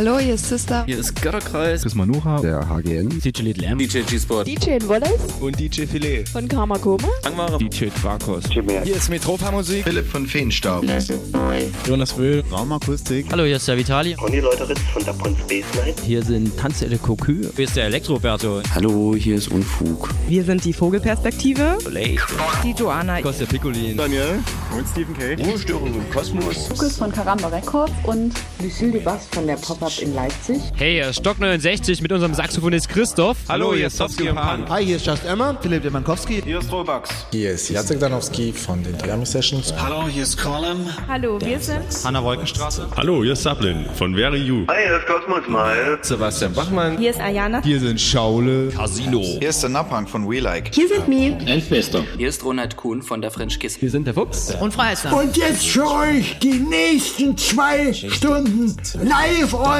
Hallo, hier ist Sister. Hier ist Götterkreis. Chris Manuha. Der HGN. DJ Little M. DJ G-Sport. DJ Wallace. Und DJ Filet. Von Karma Koma. Angmare. DJ Quakos. Hier ist Metropa Musik. Philipp von Feenstaub. Jonas Will. Raumakustik. Hallo, hier ist der Vitali. Conny Leuteritz von der Prinz Space Night. Hier sind Tanzelle Cocu. Hier ist der Elektroberto. Hallo, hier ist Unfug. Wir sind die Vogelperspektive. Die Joanna. Kostja Piccolin. Daniel. Und Stephen K. Ruhestörung im Kosmos. Lukas von Karamba Records und Lucille de Bass von der Pop-Up in Leipzig. Hey, Stock 69 mit unserem Saxophonist Christoph. Hallo, hier ist Sofsky und Pan. Hi, hier ist Just Emma. Philipp Demankowski. Hier ist Robux. Hier ist Jacek Danowski von den Triami Sessions. Hallo, hier ist Colin. Hallo, wir sind Hanna Wolkenstraße. Hallo, hier ist Sablin von Very You. Hi, hier ist Cosmos Mal. Sebastian Bachmann. Hier ist Ayana. Hier sind Schaule. Casino. Hier ist der Napang von We Like. hier sind Mi. Elfbester. Hier ist Ronald Kuhn von der French Kiss. Wir sind der Fuchs. Und Freister. Und jetzt für euch die nächsten zwei Stunden live on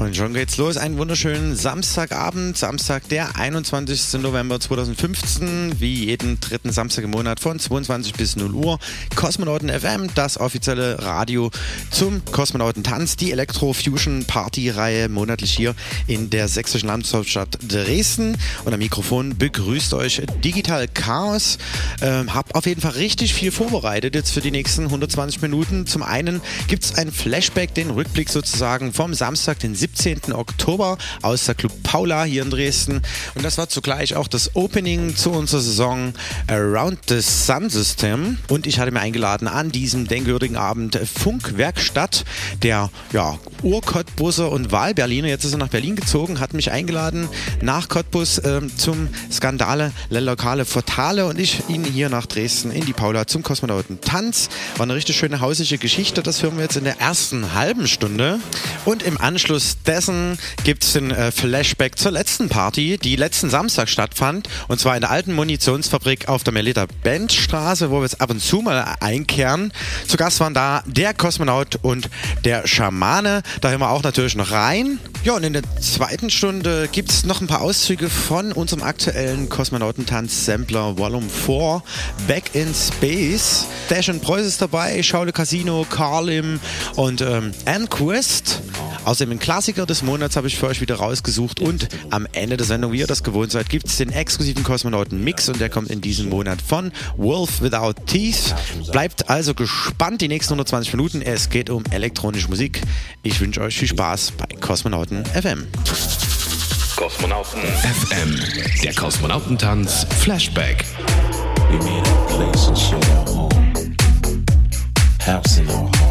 Und schon geht's los. Einen wunderschönen Samstagabend, Samstag, der 21. November 2015, wie jeden dritten Samstag im Monat von 22 bis 0 Uhr. Kosmonauten FM, das offizielle Radio zum Kosmonautentanz, die Elektro-Fusion-Party-Reihe monatlich hier in der sächsischen Landeshauptstadt Dresden. Und am Mikrofon begrüßt euch Digital Chaos. Ähm, hab auf jeden Fall richtig viel vorbereitet jetzt für die nächsten 120 Minuten. Zum einen gibt's ein Flashback, den Rückblick sozusagen vom Samstag, den 17. Oktober aus der Club Paula hier in Dresden. Und das war zugleich auch das Opening zu unserer Saison Around the Sun System. Und ich hatte mir eingeladen an diesem denkwürdigen Abend Funkwerkstatt, der ja, Ur-Cottbuser und Wahlberliner, jetzt ist er nach Berlin gezogen, hat mich eingeladen nach Cottbus äh, zum Skandale Le Lokale Fortale und ich ihn hier nach Dresden in die Paula zum Kosmonauten Tanz. War eine richtig schöne hausliche Geschichte, das hören wir jetzt in der ersten halben Stunde. Und im Anschluss dessen gibt es den äh, Flashback zur letzten Party, die letzten Samstag stattfand. Und zwar in der alten Munitionsfabrik auf der Melita Bendstraße, wo wir jetzt ab und zu mal einkehren. Zu Gast waren da der Kosmonaut und der Schamane. Da hören wir auch natürlich noch rein. Ja, und in der zweiten Stunde gibt es noch ein paar Auszüge von unserem aktuellen Kosmonautentanz-Sampler Volume 4, Back in Space. Dash and Preuß ist dabei, Schaule Casino, Carlim und ähm, Anquist. Außerdem ein Klassiker des Monats habe ich für euch wieder rausgesucht und am Ende der Sendung, wie ihr das gewohnt seid, gibt es den exklusiven Kosmonauten-Mix und der kommt in diesem Monat von Wolf Without Teeth. Bleibt also gespannt die nächsten 120 Minuten. Es geht um elektronische Musik. Ich wünsche euch viel Spaß bei Kosmonauten FM. Kosmonauten FM. Der Kosmonautentanz Flashback. We made our place and shared our home. House in our heart.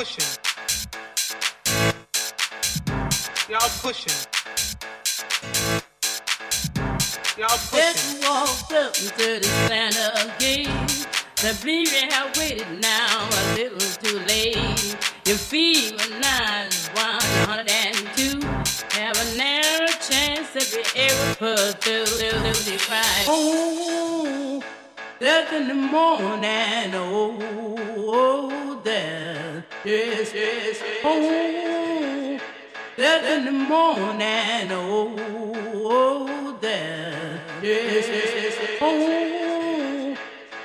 pushing. Y'all pushing. Y'all pushing. Let's walk up to the Santa gate. The baby had waited now a little too late. Your feet were nine, 102. Have a narrow chance if you ever put through the price. Oh, that's in the morning. Oh, oh. oh dance. Yes, yes, yes. Oh, there in the morning. Oh, oh dance. Yes, yes, yes. Oh,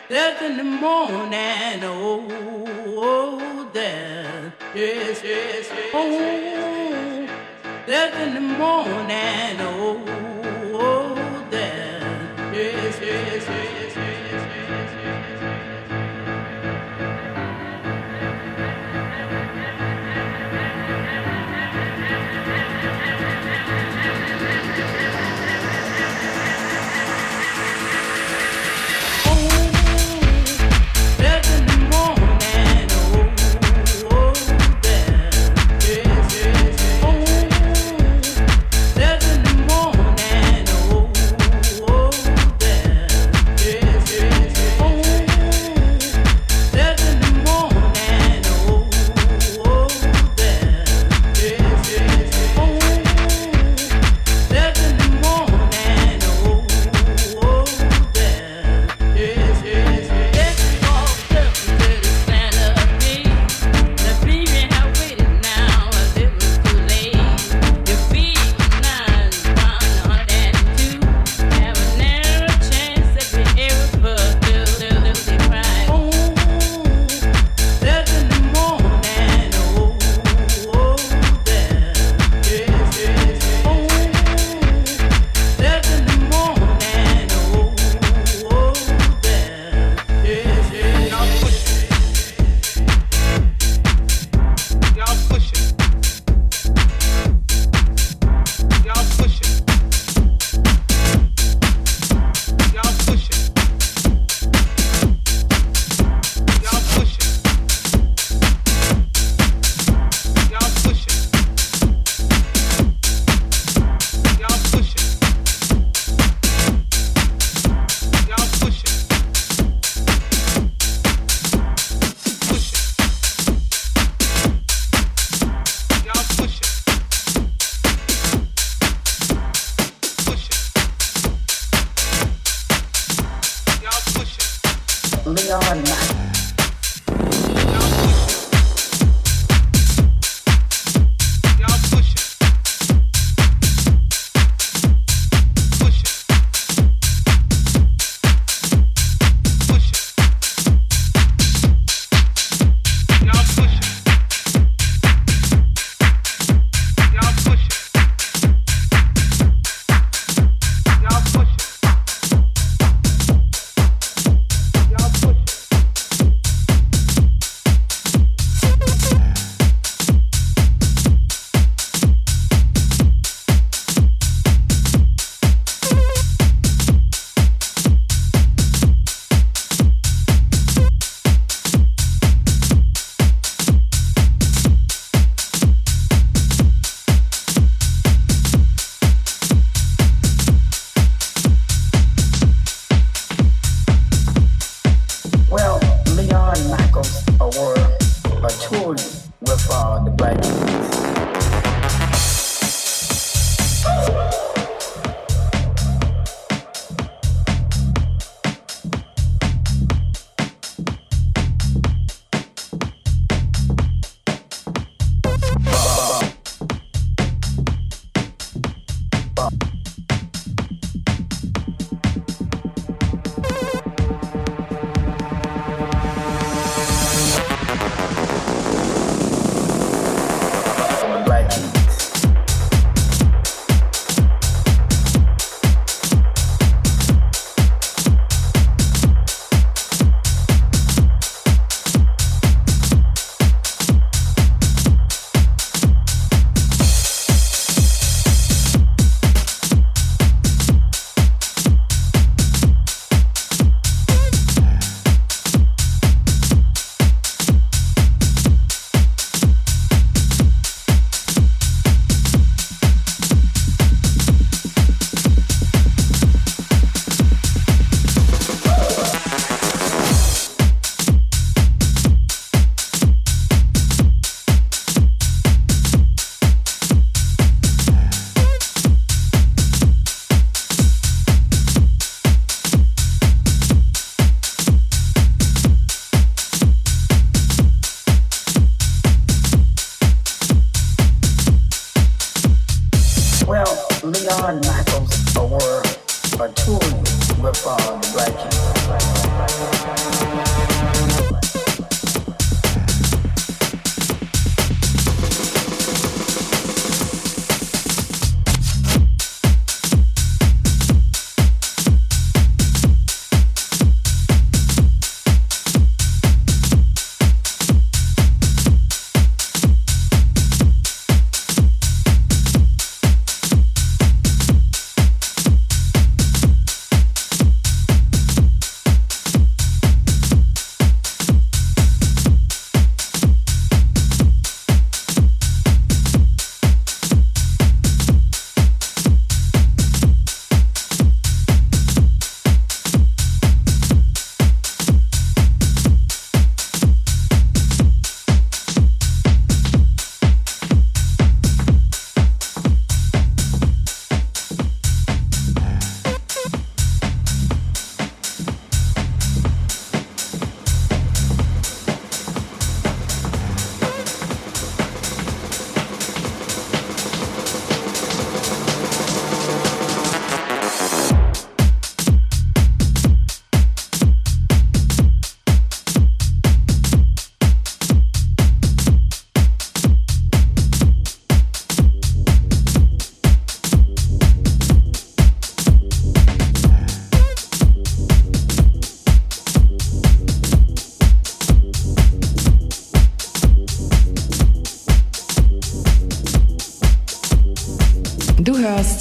there in the morning. Oh, oh dance. Yes, yes, yes. Oh, there in the morning. Oh.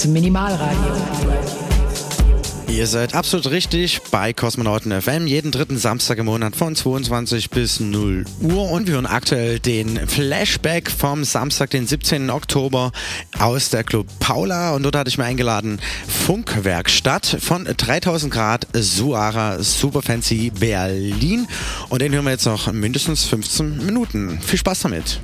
Minimalradio. Ihr seid absolut richtig bei Kosmonauten FM, jeden dritten Samstag im Monat von 22 bis 0 Uhr. Und wir hören aktuell den Flashback vom Samstag, den 17. Oktober aus der Club Paula. Und dort hatte ich mir eingeladen Funkwerkstatt von 3000 Grad Suara Super Fancy Berlin. Und den hören wir jetzt noch mindestens 15 Minuten. Viel Spaß damit.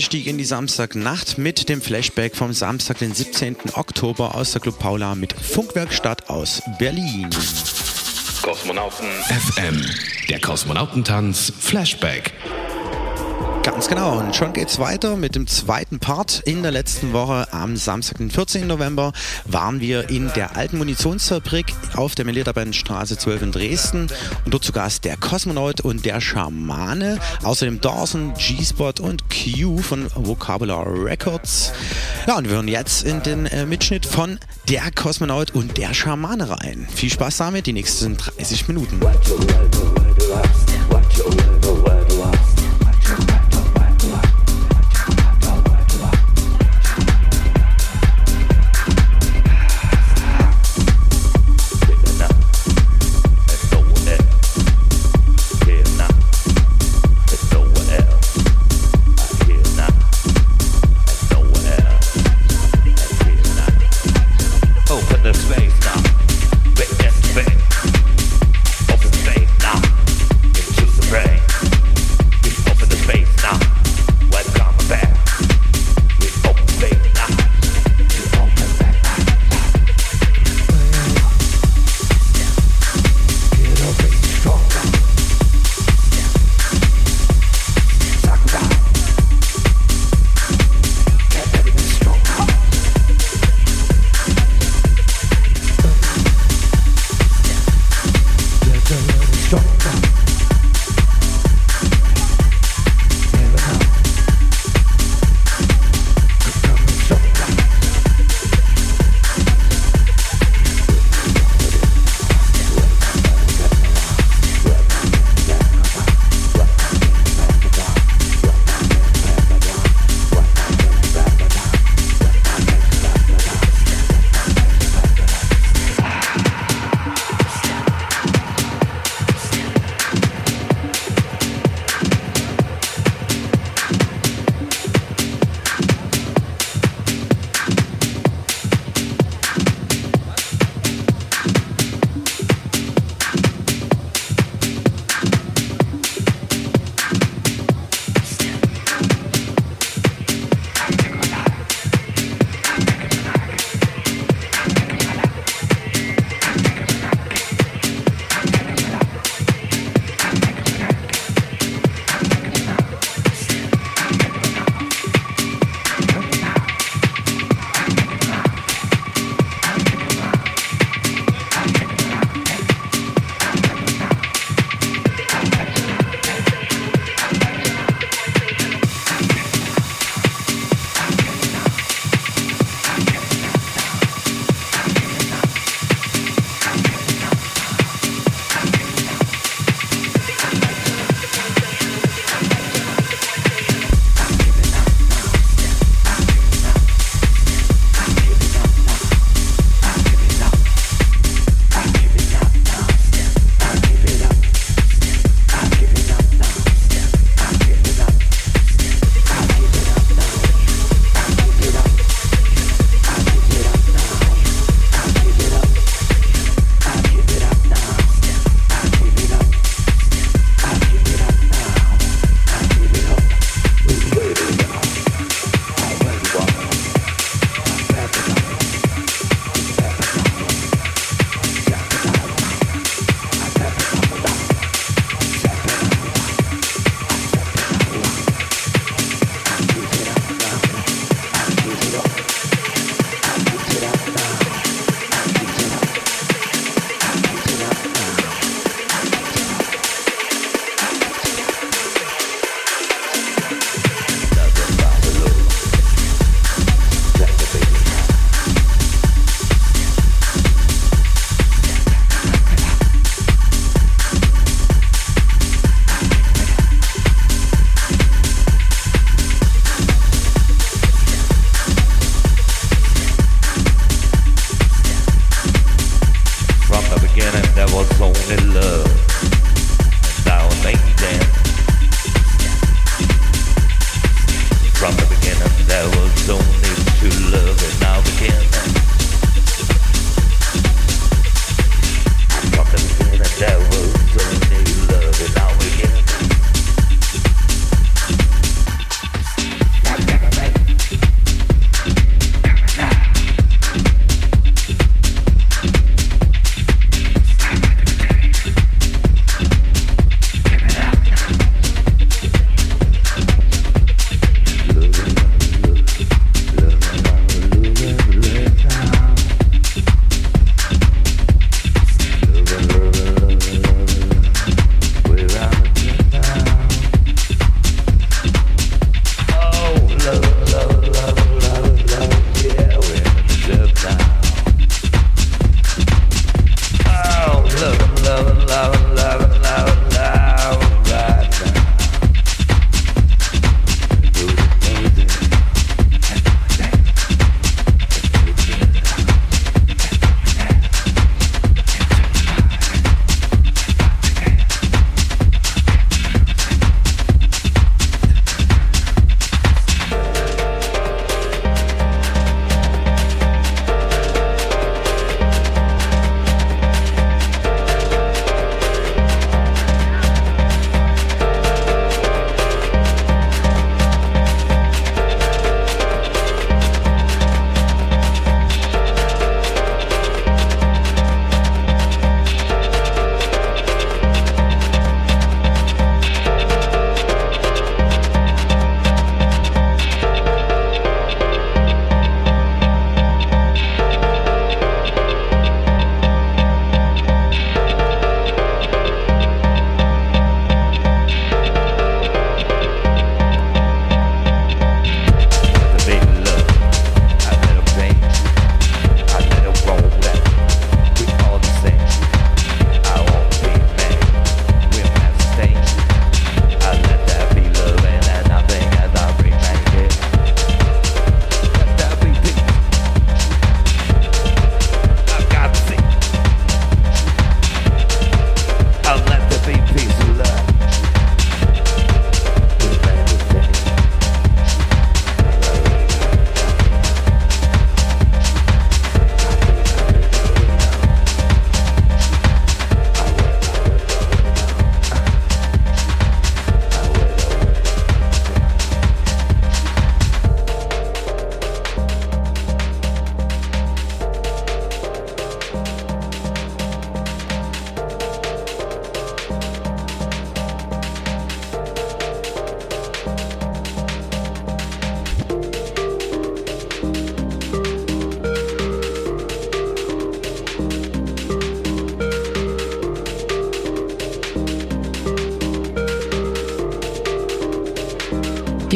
Einstieg in die Samstagnacht mit dem Flashback vom Samstag, den 17. Oktober aus der Club Paula mit Funkwerkstatt aus Berlin. Kosmonauten FM, der Kosmonautentanz Flashback. Ganz genau. Und schon geht's weiter mit dem zweiten Part. In der letzten Woche am Samstag, den 14. November, waren wir in der alten Munitionsfabrik auf der Meliertabellenstraße 12 in Dresden. Und dort zu Gast der Kosmonaut und der Schamane. Außerdem Dawson, G-Spot und Q von Vocabular Records. Ja, und wir hören jetzt in den äh, Mitschnitt von Der Kosmonaut und der Schamane rein. Viel Spaß damit, die nächsten 30 Minuten. Open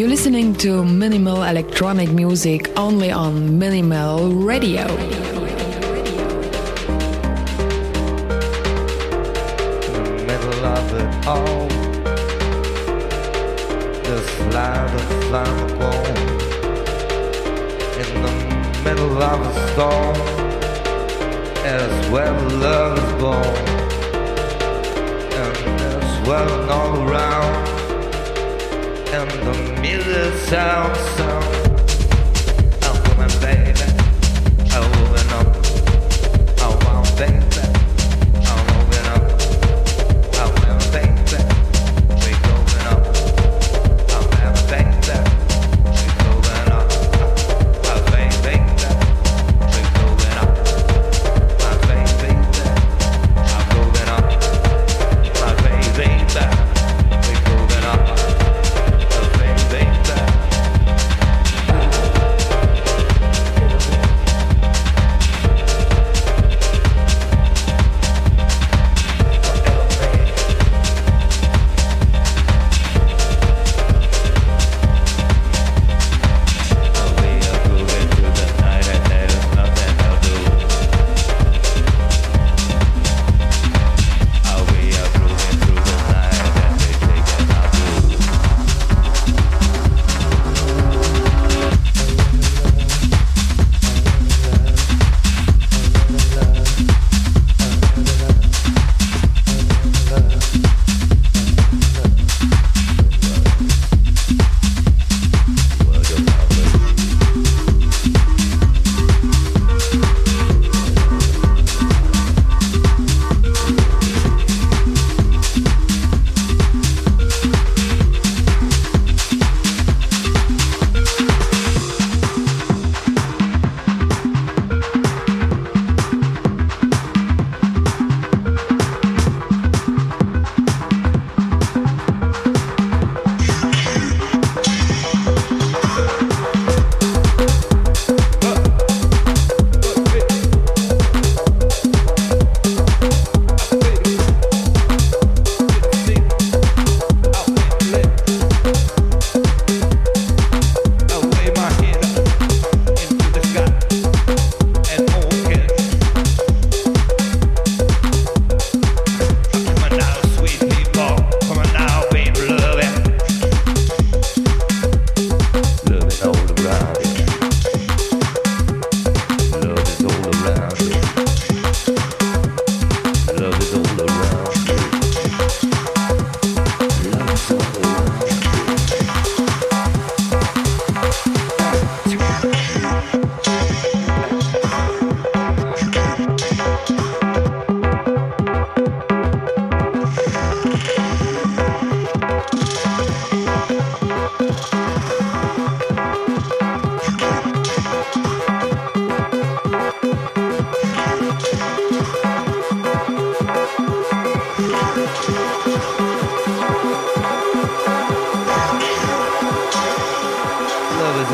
You're listening to minimal electronic music only on Minimal Radio. The middle of it all. Just lie the flammable in the middle of a storm. It's where love is born, and it's swelling all around. And the middle south, sound.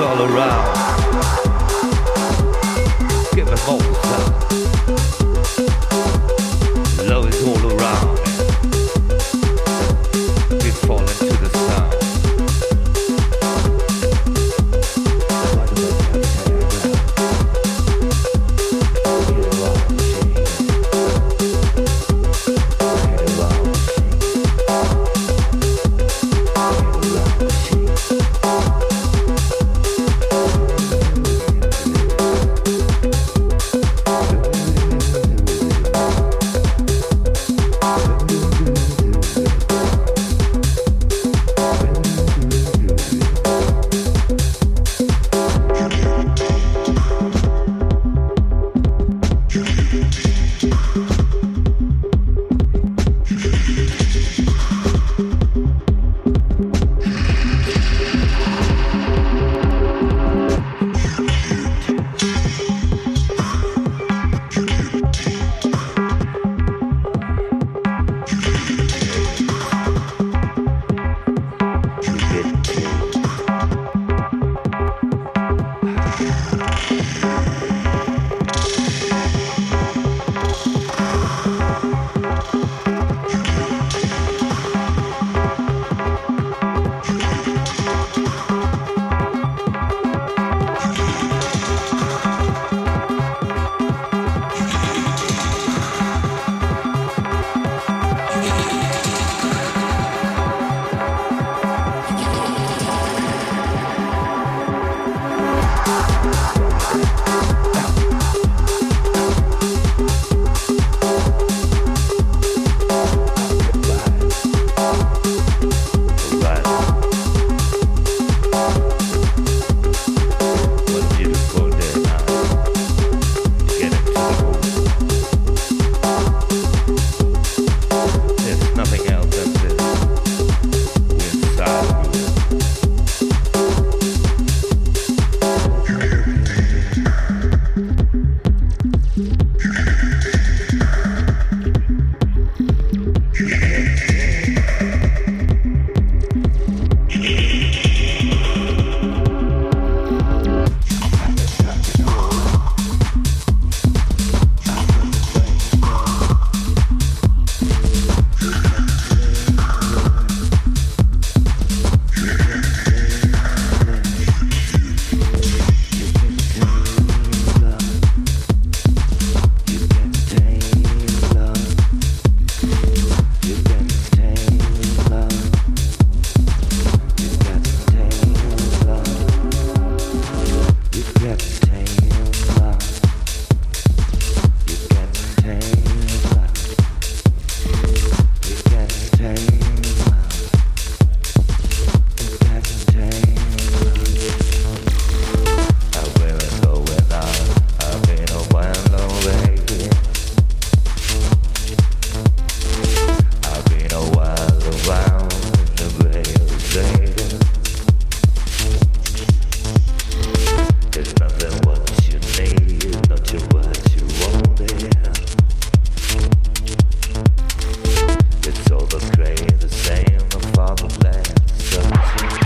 All around.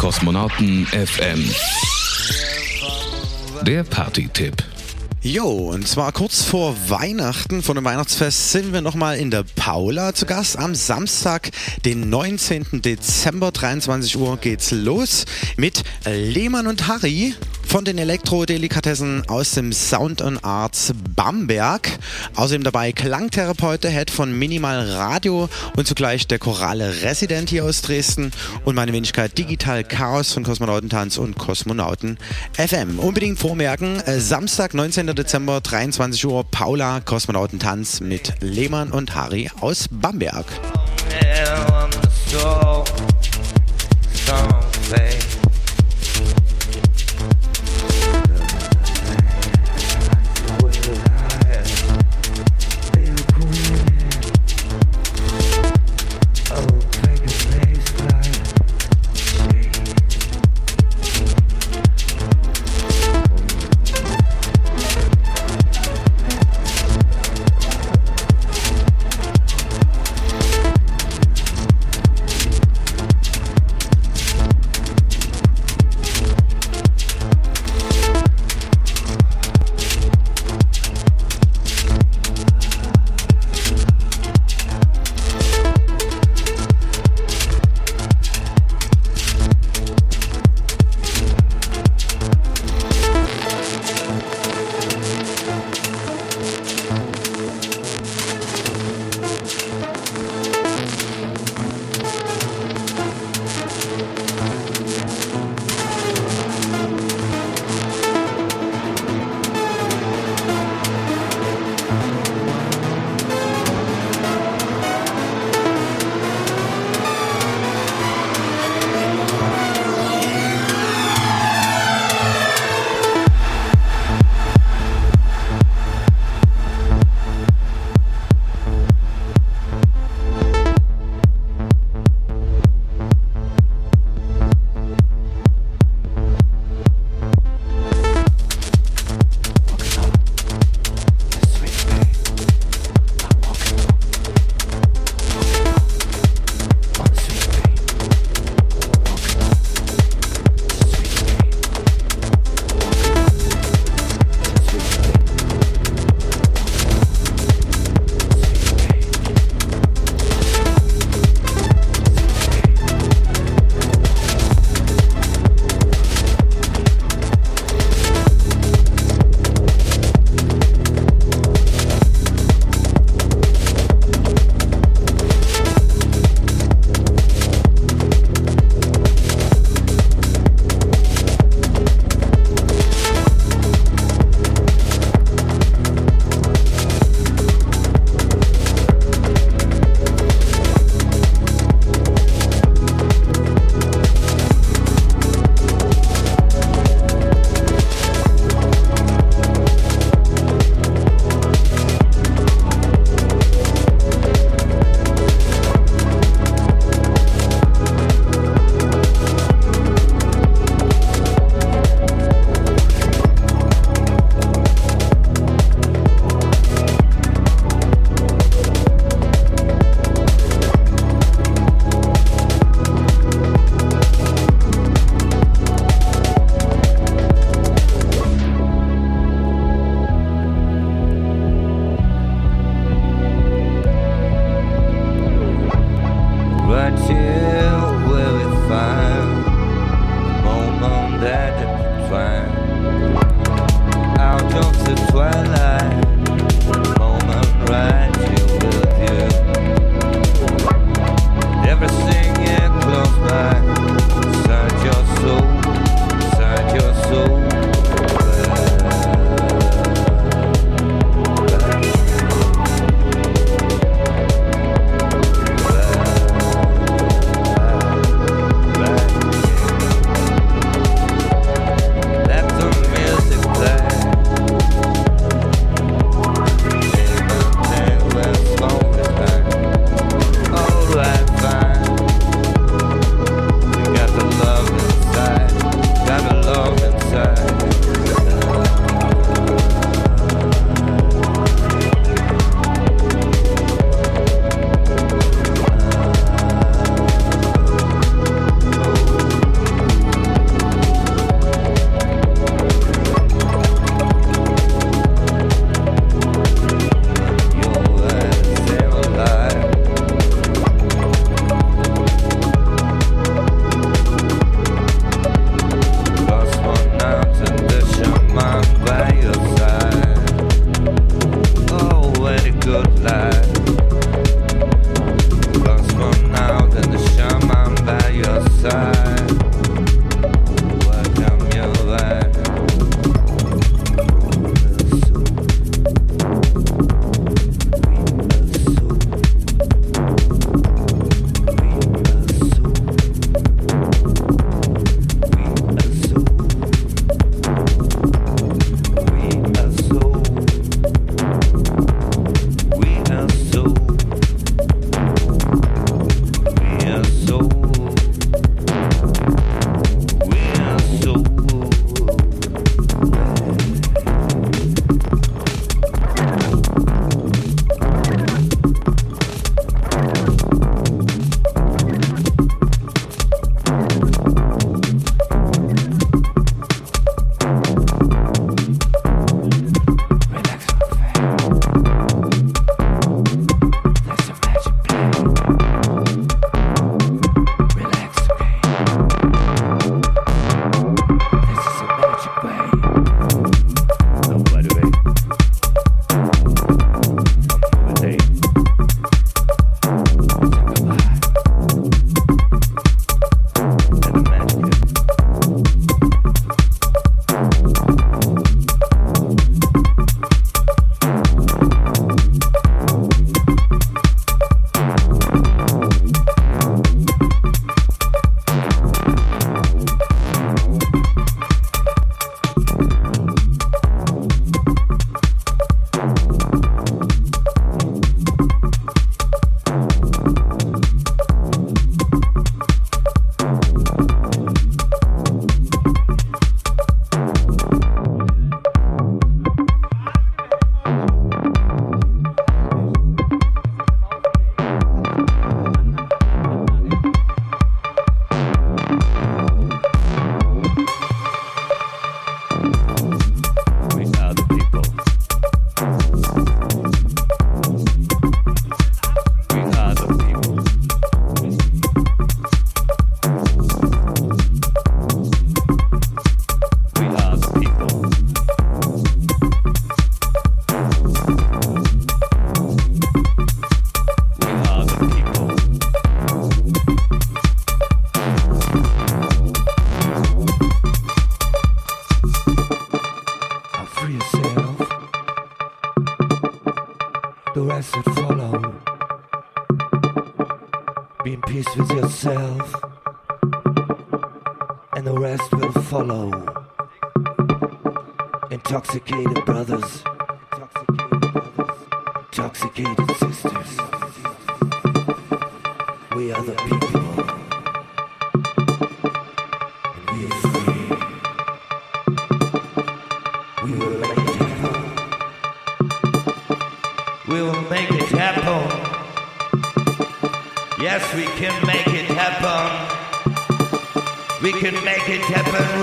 Kosmonauten FM. Der Party-Tipp. Jo, und zwar kurz vor Weihnachten, vor dem Weihnachtsfest, sind wir nochmal in der Paula zu Gast. Am Samstag, den 19. Dezember, 23 Uhr, geht's los mit Lehmann und Harry von den Elektrodelikatessen aus dem Sound and Arts Bamberg. Außerdem dabei Klangtherapeut der Head von Minimal Radio und zugleich der Chorale Resident hier aus Dresden und meine Wenigkeit Digital Chaos von Kosmonautentanz und Kosmonauten FM. Unbedingt vormerken, äh, Samstag, 19. Dezember, 23 Uhr, Paula Kosmonautentanz mit Lehmann und Harry aus Bamberg. We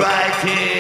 writing.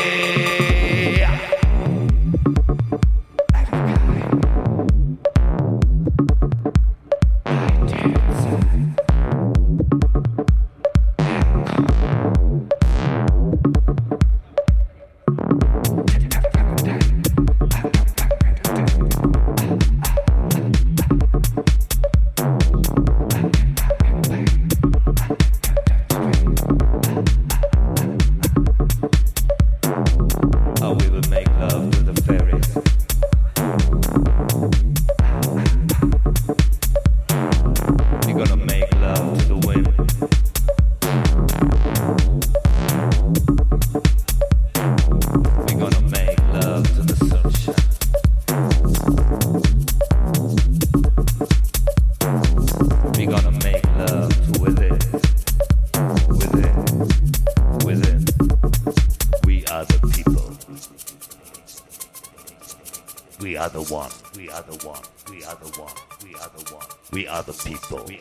other people.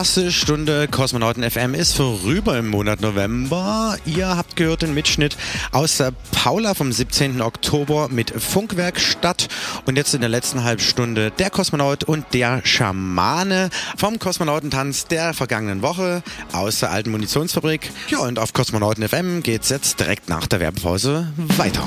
erste Stunde Kosmonauten FM ist vorüber im Monat November. Ihr habt gehört den Mitschnitt aus der Paula vom 17. Oktober mit Funkwerkstatt und jetzt in der letzten Halbstunde der Kosmonaut und der Schamane vom Kosmonautentanz der vergangenen Woche aus der alten Munitionsfabrik. Ja, und auf Kosmonauten FM geht's jetzt direkt nach der Werbepause weiter.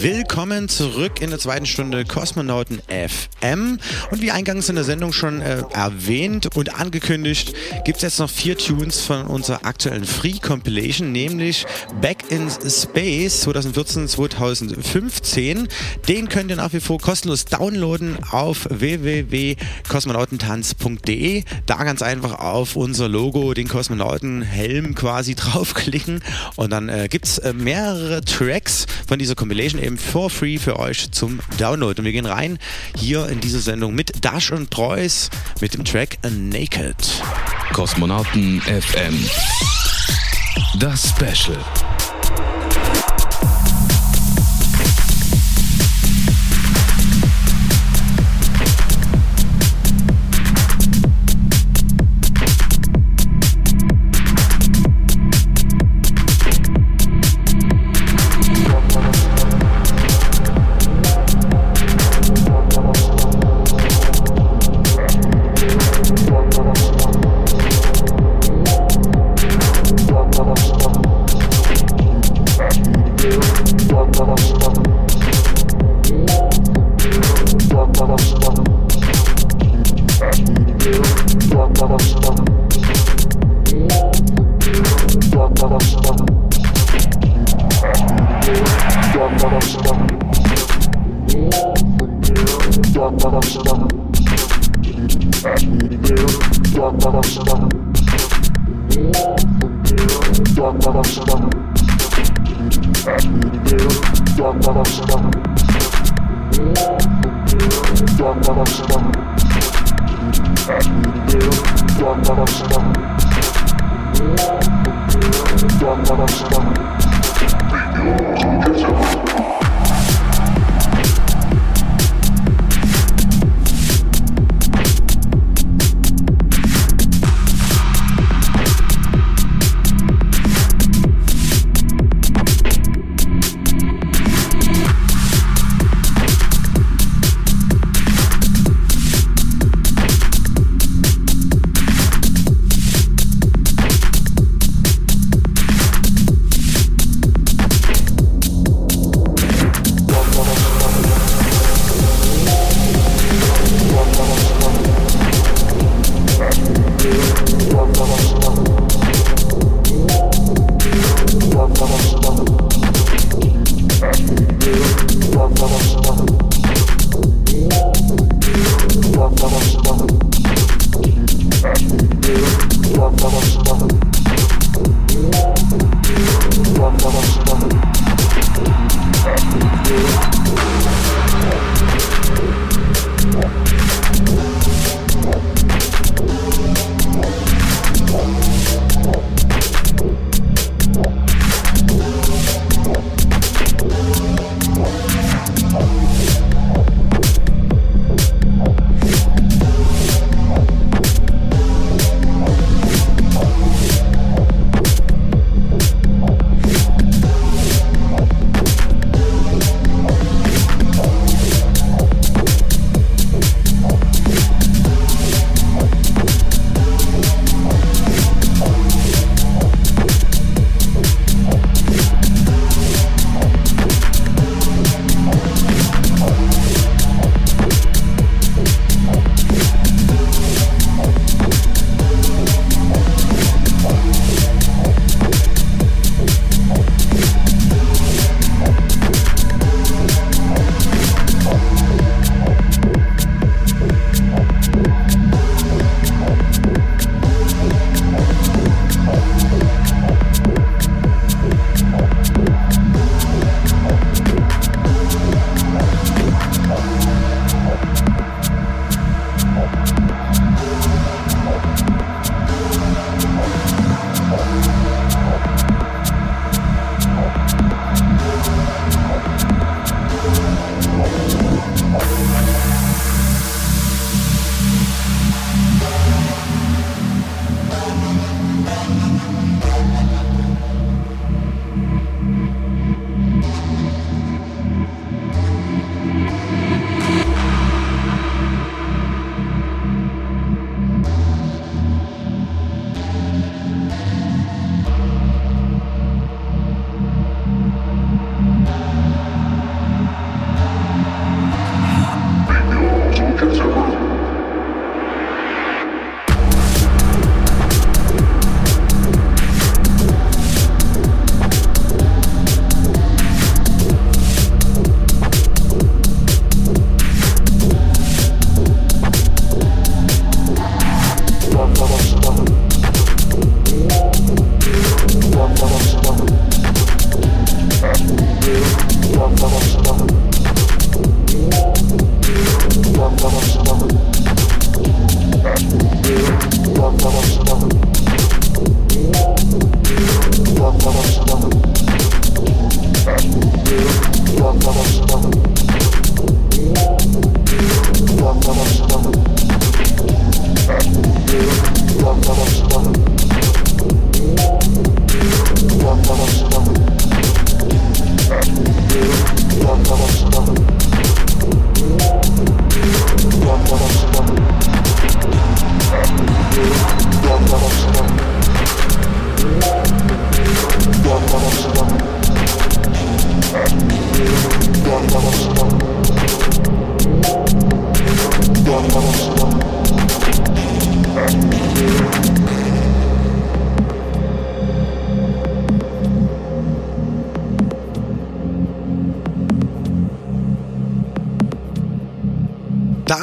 Willkommen zurück in der zweiten Stunde Kosmonauten FM. Und wie eingangs in der Sendung schon äh, erwähnt und angekündigt, gibt es jetzt noch vier Tunes von unserer aktuellen Free Compilation, nämlich Back in Space 2014-2015. Den könnt ihr nach wie vor kostenlos downloaden auf www.kosmonautentanz.de. Da ganz einfach auf unser Logo, den Kosmonautenhelm quasi draufklicken und dann äh, gibt es äh, mehrere Tracks von dieser Compilation eben for free für euch zum Download. Und wir gehen rein hier in diese Sendung mit Dash und Preuß mit dem Track Naked. Kosmonauten FM. Das Special.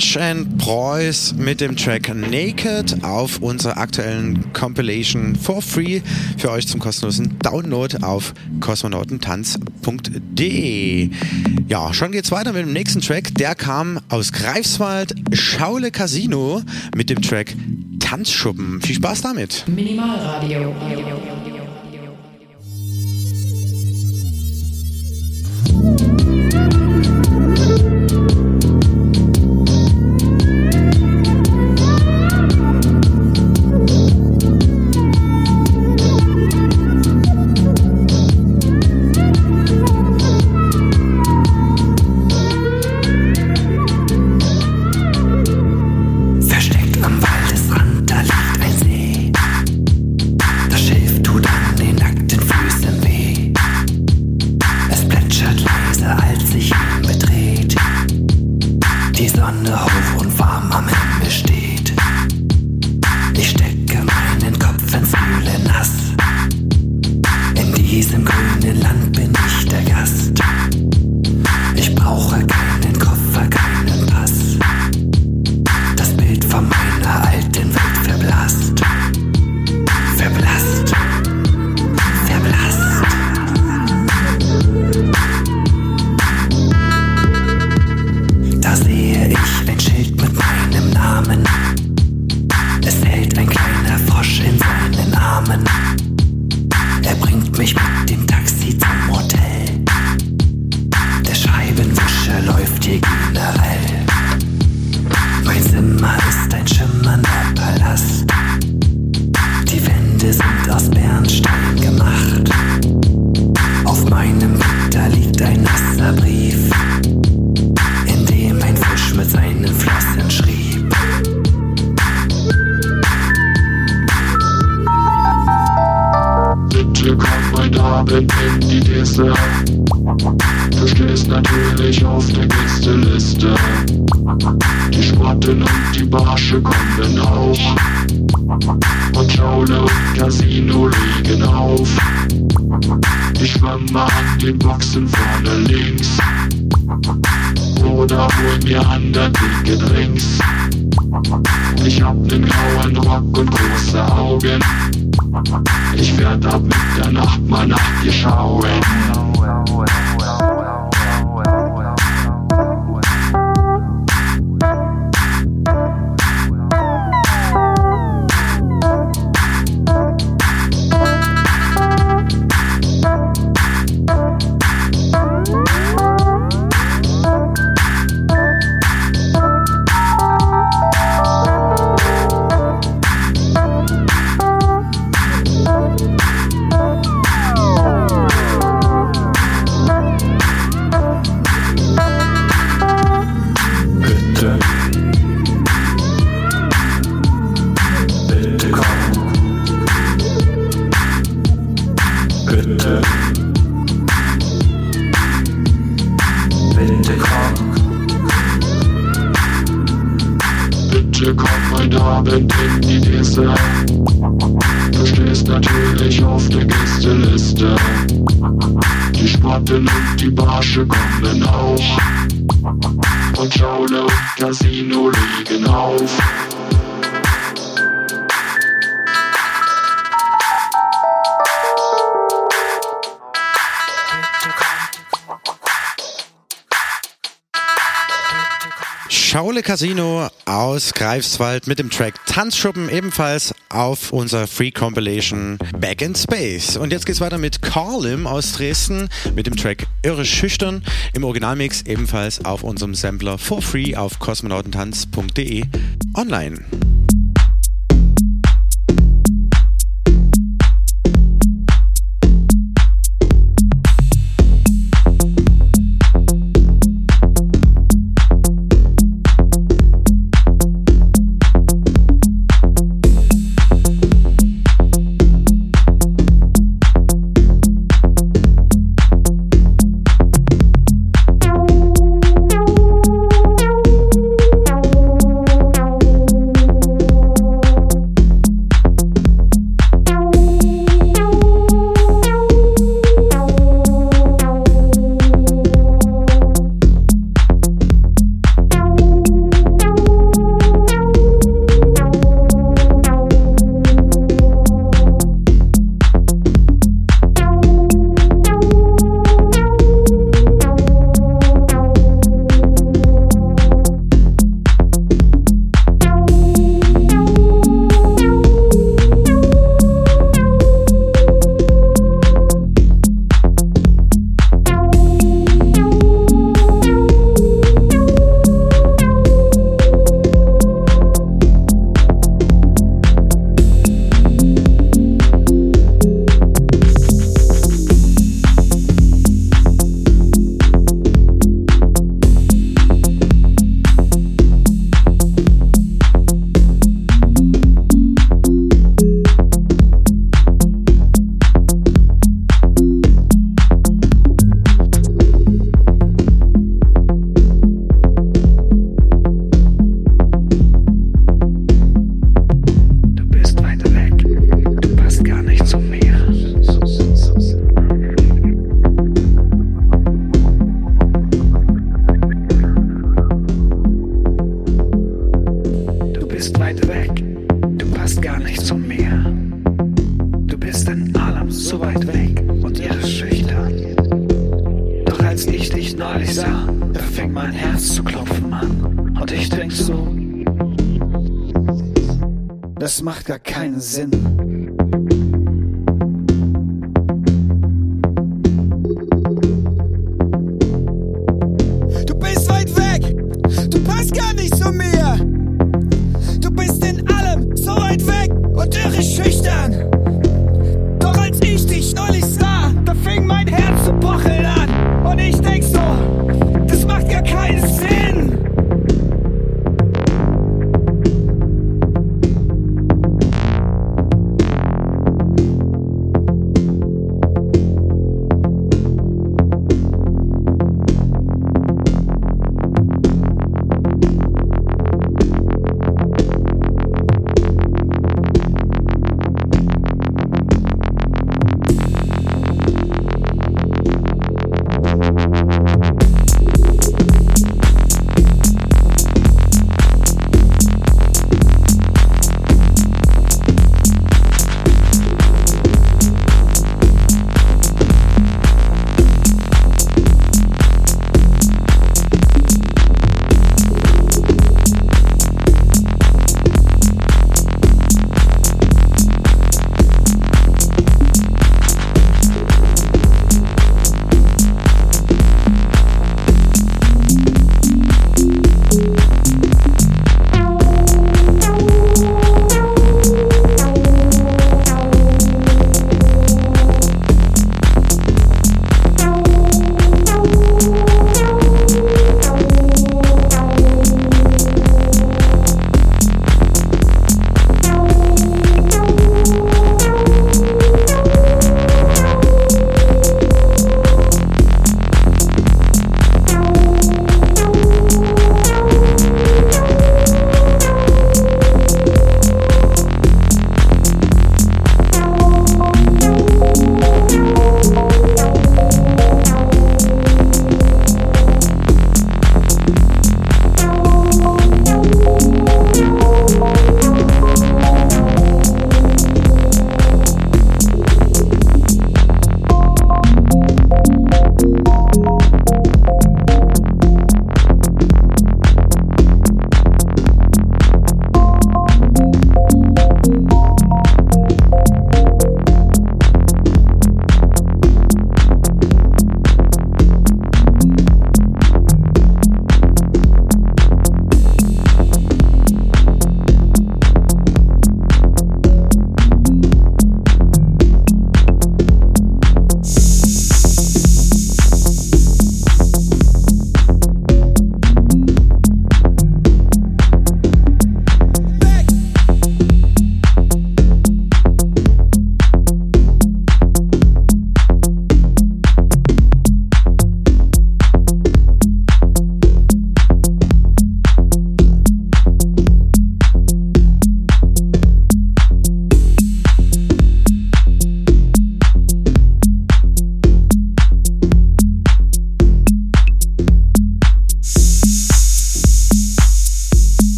Rush and Preuß mit dem Track Naked auf unserer aktuellen Compilation for free für euch zum kostenlosen Download auf kosmonautentanz.de. Ja, schon geht's weiter mit dem nächsten Track. Der kam aus Greifswald, Schaule Casino mit dem Track Tanzschuppen. Viel Spaß damit. Minimalradio. Casino aus Greifswald mit dem Track Tanzschuppen ebenfalls auf unserer Free Compilation Back in Space. Und jetzt geht's weiter mit Carlim aus Dresden mit dem Track Irre Schüchtern im Originalmix ebenfalls auf unserem Sampler for free auf kosmonautentanz.de online.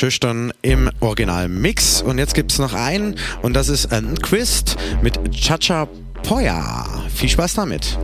Schüchtern im Originalmix. Und jetzt gibt es noch einen und das ist Anquist mit Chacha Poya. Viel Spaß damit.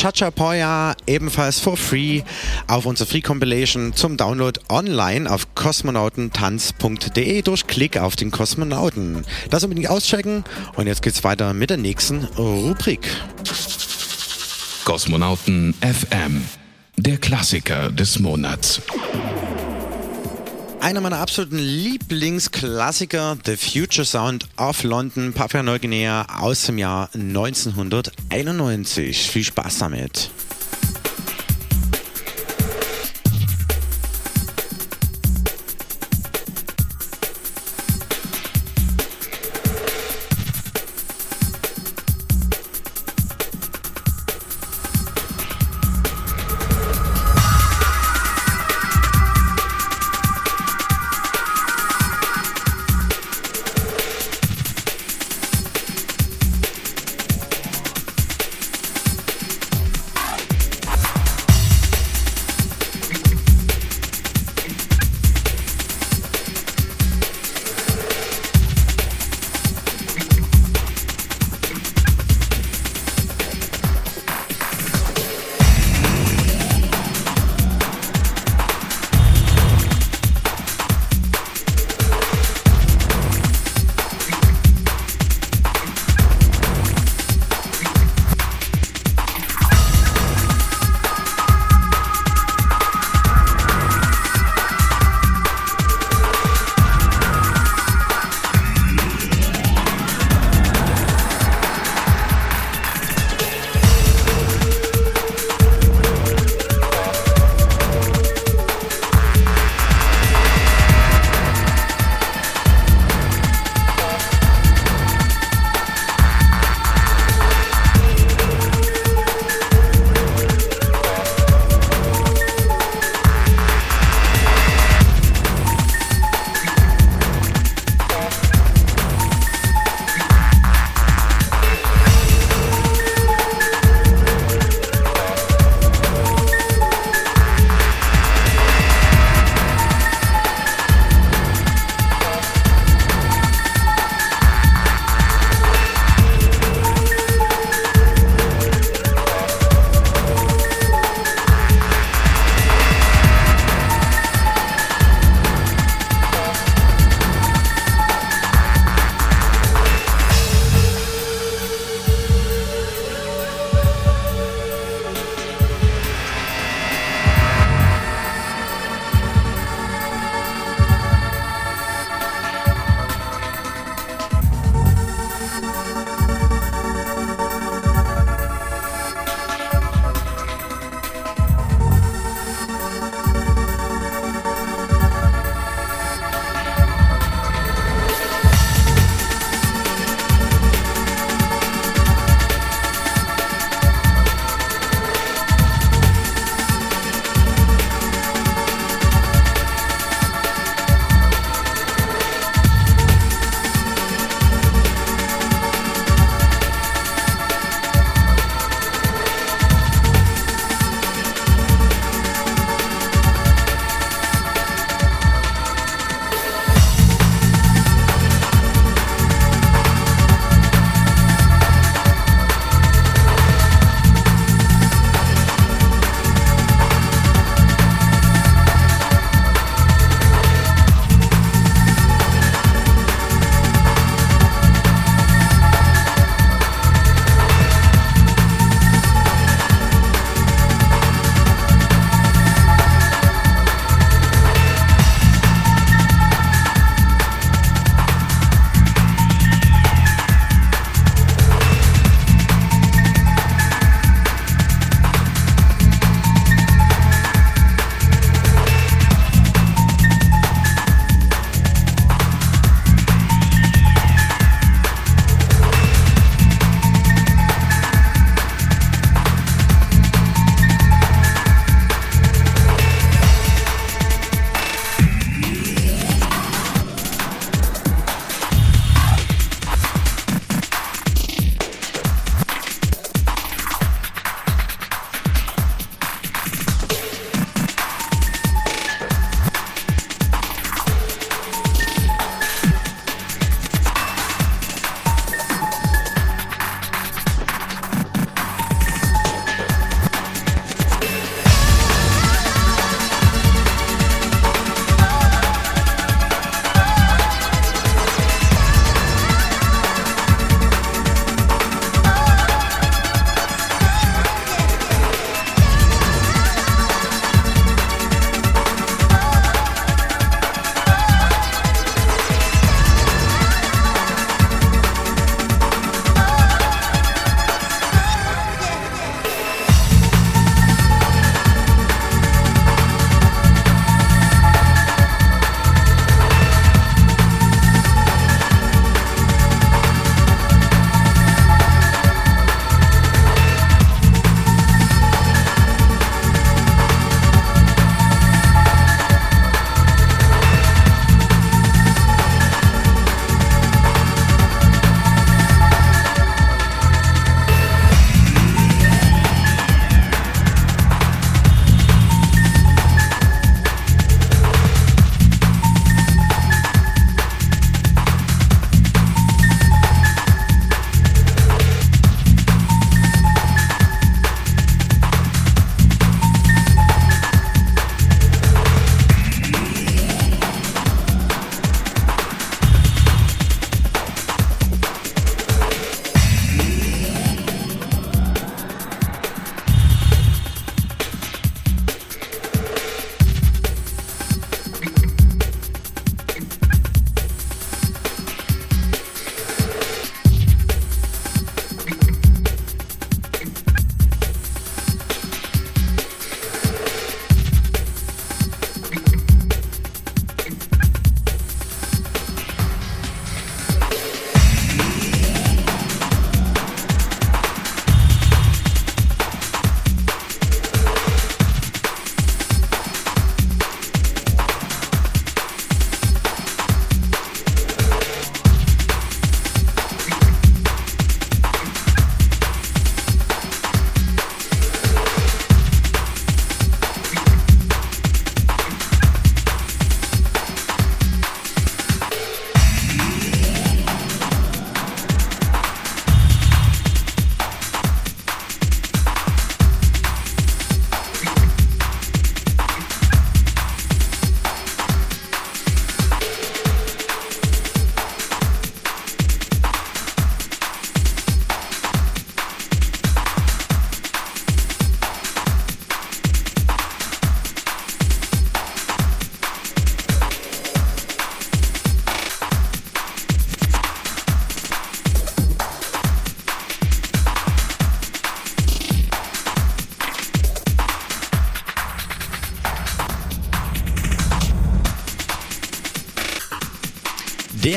Chachapoya ebenfalls for free auf unserer Free Compilation zum Download online auf kosmonautentanz.de durch Klick auf den Kosmonauten. Das unbedingt auschecken und jetzt geht's weiter mit der nächsten Rubrik. Kosmonauten FM, der Klassiker des Monats. Einer meiner absoluten Lieblingsklassiker, The Future Sound of London, Papua Neuguinea aus dem Jahr 1991. Viel Spaß damit.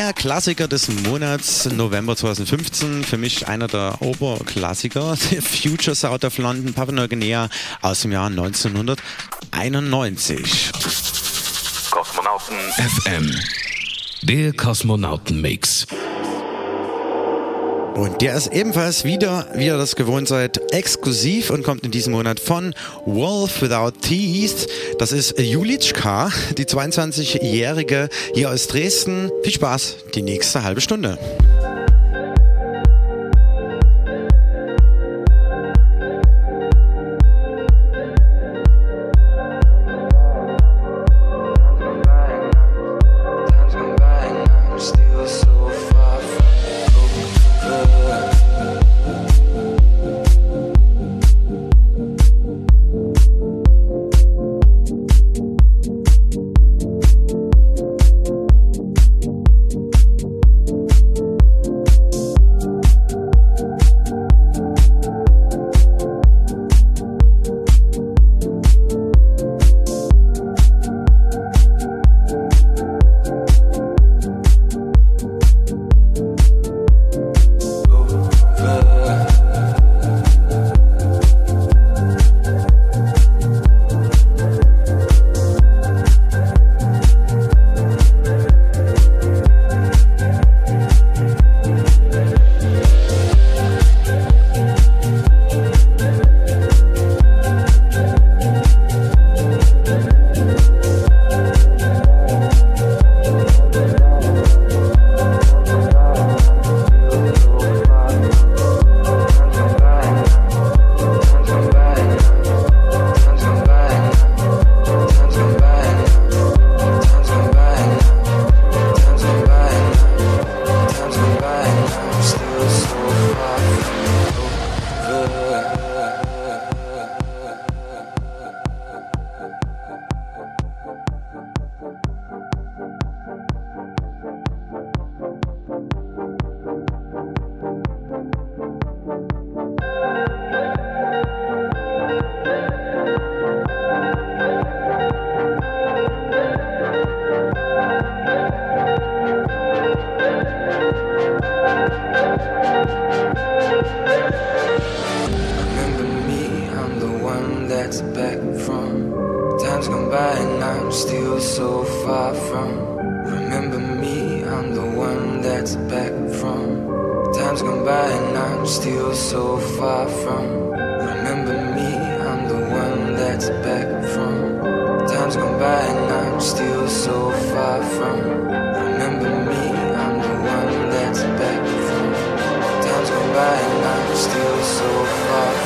Der Klassiker des Monats November 2015, für mich einer der Oberklassiker, der Future South of London, Papua Neuguinea aus dem Jahr 1991. Kosmonauten FM. Der Kosmonautenmix. Und der ist ebenfalls wieder, wie ihr das gewohnt seid, exklusiv und kommt in diesem Monat von Wolf Without Teeth. Das ist Julitschka, die 22-Jährige hier aus Dresden. Viel Spaß, die nächste halbe Stunde. I'm still so far from. Remember me, I'm the one that's back from times gone by and I'm still so far from. Remember me, I'm the one that's back from times gone by and I'm still so far from. Remember me, I'm the one that's back from times gone by and I'm still so far from.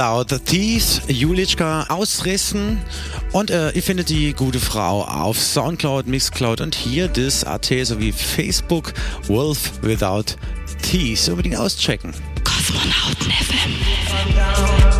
Without the Teeth, Julitschka ausrissen und äh, ihr findet die gute Frau auf Soundcloud, Mixcloud und hier das AT sowie Facebook Wolf Without Teeth. Unbedingt auschecken. Kosmonauten FM.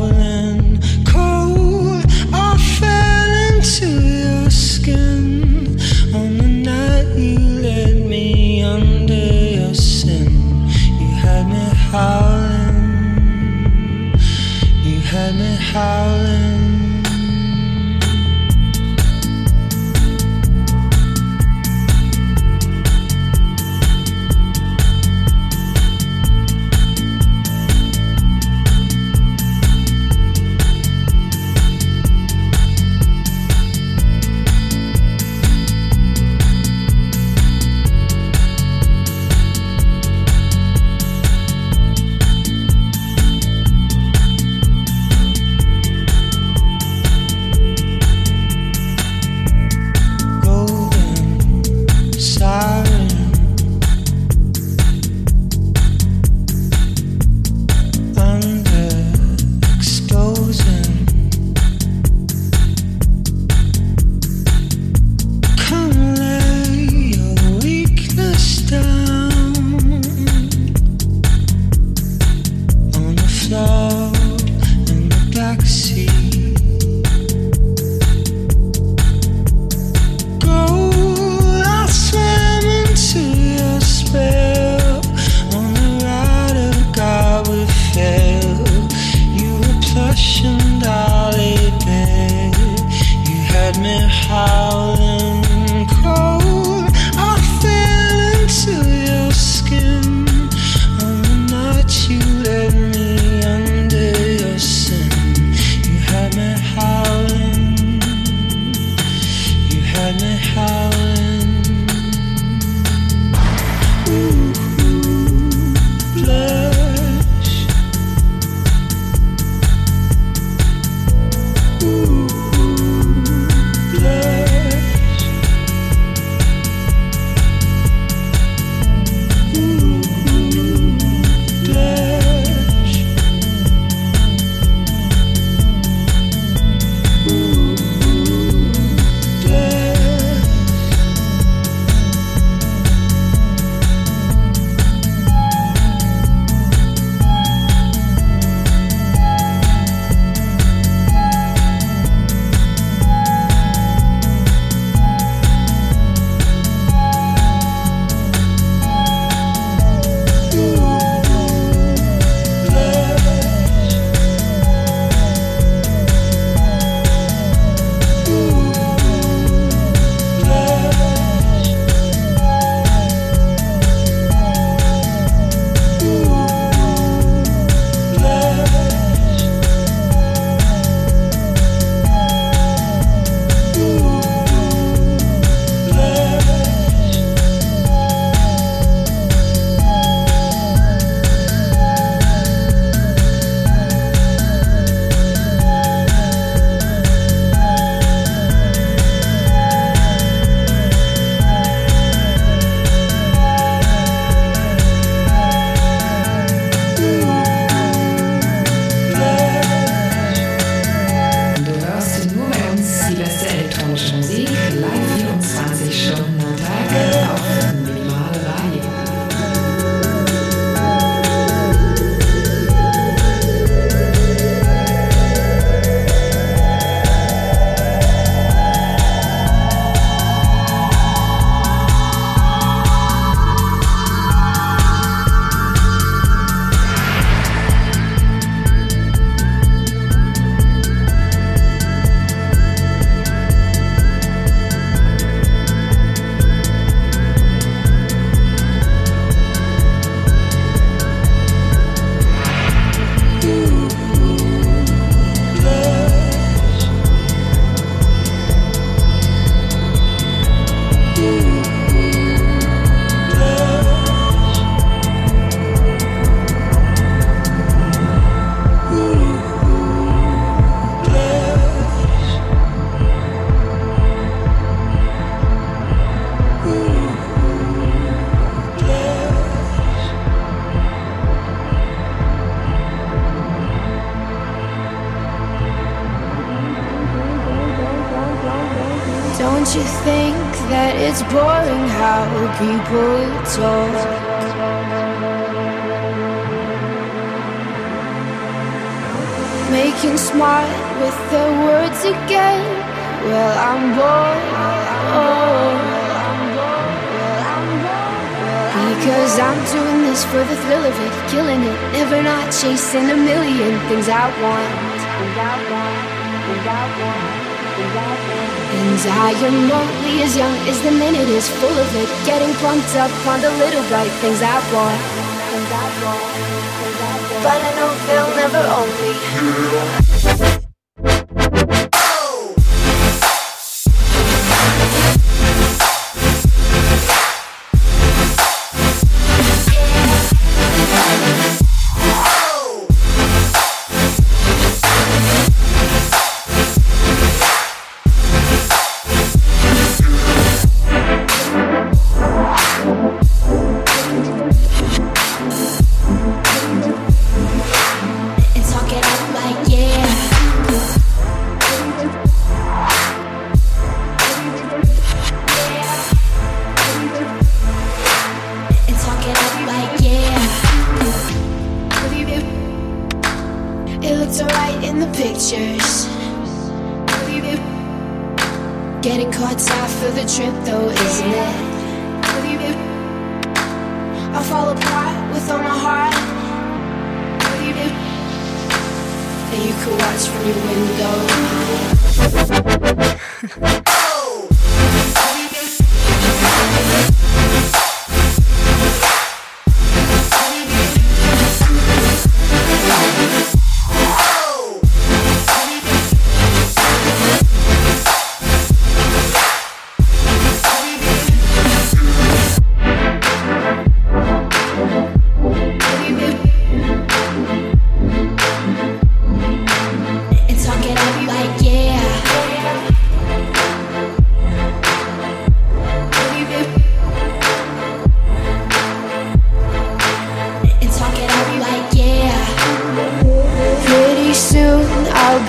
things I want.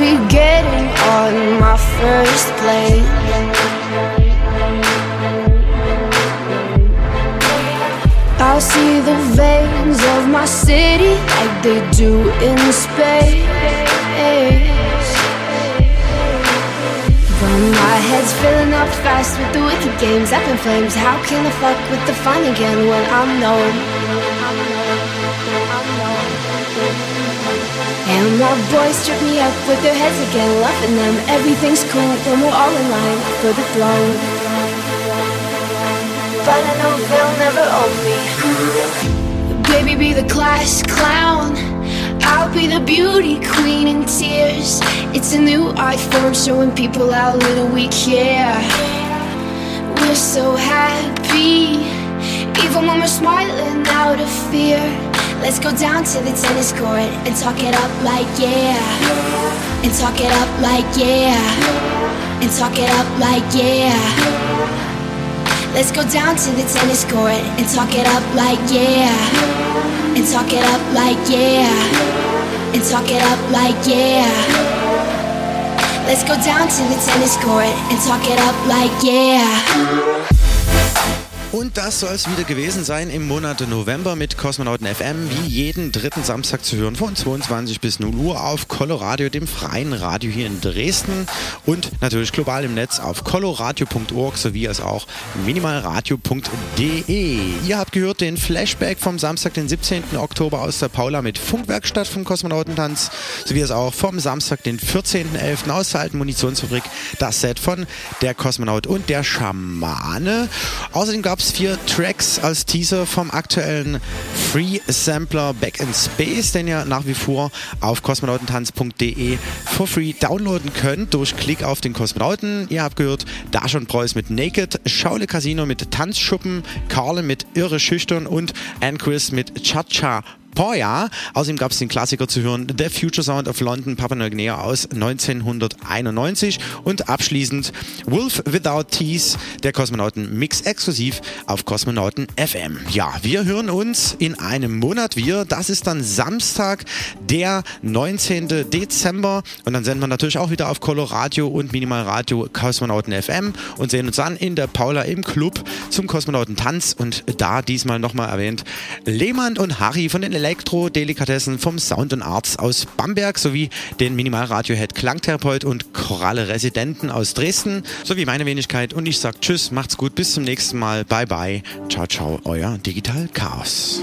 Be getting on my first plane. I'll see the veins of my city like they do in space. But my head's filling up fast with the wicked games up in flames. How can I fuck with the fun again when I'm known? And my boys trip me up with their heads again, loving them. Everything's cool when we're all in line for the throne. But I know they'll never own me. Baby, be the class clown. I'll be the beauty queen in tears. It's a new art form showing people how little we care. We're so happy, even when we're smiling out of fear. Let's go down to the tennis court and talk it up like yeah. And talk it up like yeah. And talk it up like yeah. Let's go down to the tennis court and talk it up like yeah. And talk it up like yeah. And talk it up like yeah. Let's go down to the tennis court and talk it up like yeah. Und das soll es wieder gewesen sein im Monat November mit Kosmonauten FM, wie jeden dritten Samstag zu hören von 22 bis 0 Uhr auf Coloradio, dem freien Radio hier in Dresden und natürlich global im Netz auf coloradio.org sowie als auch minimalradio.de. Ihr habt gehört den Flashback vom Samstag, den 17. Oktober aus der Paula mit Funkwerkstatt vom Kosmonautentanz sowie als auch vom Samstag, den 14.11. aus der alten Munitionsfabrik das Set von der Kosmonaut und der Schamane. Außerdem gab es vier Tracks als Teaser vom aktuellen Free Sampler Back in Space, den ihr nach wie vor auf kosmonautentanz.de for free downloaden könnt durch Klick auf den Kosmonauten. Ihr habt gehört Dash Preuß mit Naked, Schaule Casino mit Tanzschuppen, Carle mit Irre Schüchtern und Ann Chris mit Cha-Cha Poya. Außerdem gab es den Klassiker zu hören The Future Sound of London, Papua Neuguinea aus 1991 und abschließend Wolf Without Teeth, der Kosmonauten Mix exklusiv auf Kosmonauten FM. Ja, wir hören uns in einem Monat wieder. Das ist dann Samstag, der 19. Dezember und dann senden wir natürlich auch wieder auf Coloradio und Minimal Radio Kosmonauten FM und sehen uns dann in der Paula im Club zum Kosmonautentanz und da diesmal nochmal erwähnt Lehmann und Harry von den Elektro-Delikatessen vom Sound und Arts aus Bamberg sowie den Minimal-Radio-Head Klangtherapeut und Choralle Residenten aus Dresden sowie meine Wenigkeit. Und ich sag Tschüss, macht's gut, bis zum nächsten Mal, bye bye, ciao ciao, euer Digital Chaos.